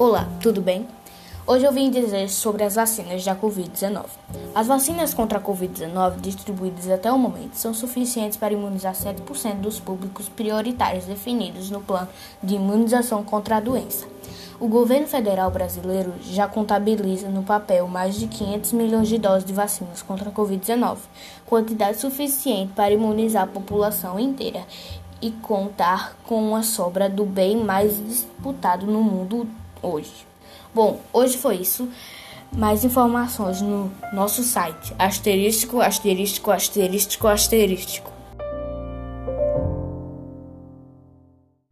Olá, tudo bem? Hoje eu vim dizer sobre as vacinas da Covid-19. As vacinas contra a Covid-19 distribuídas até o momento são suficientes para imunizar 7% dos públicos prioritários definidos no plano de imunização contra a doença. O governo federal brasileiro já contabiliza no papel mais de 500 milhões de doses de vacinas contra a Covid-19, quantidade suficiente para imunizar a população inteira e contar com uma sobra do bem mais disputado no mundo hoje. Bom, hoje foi isso. Mais informações no nosso site asterístico, asterístico, asterístico, asterístico.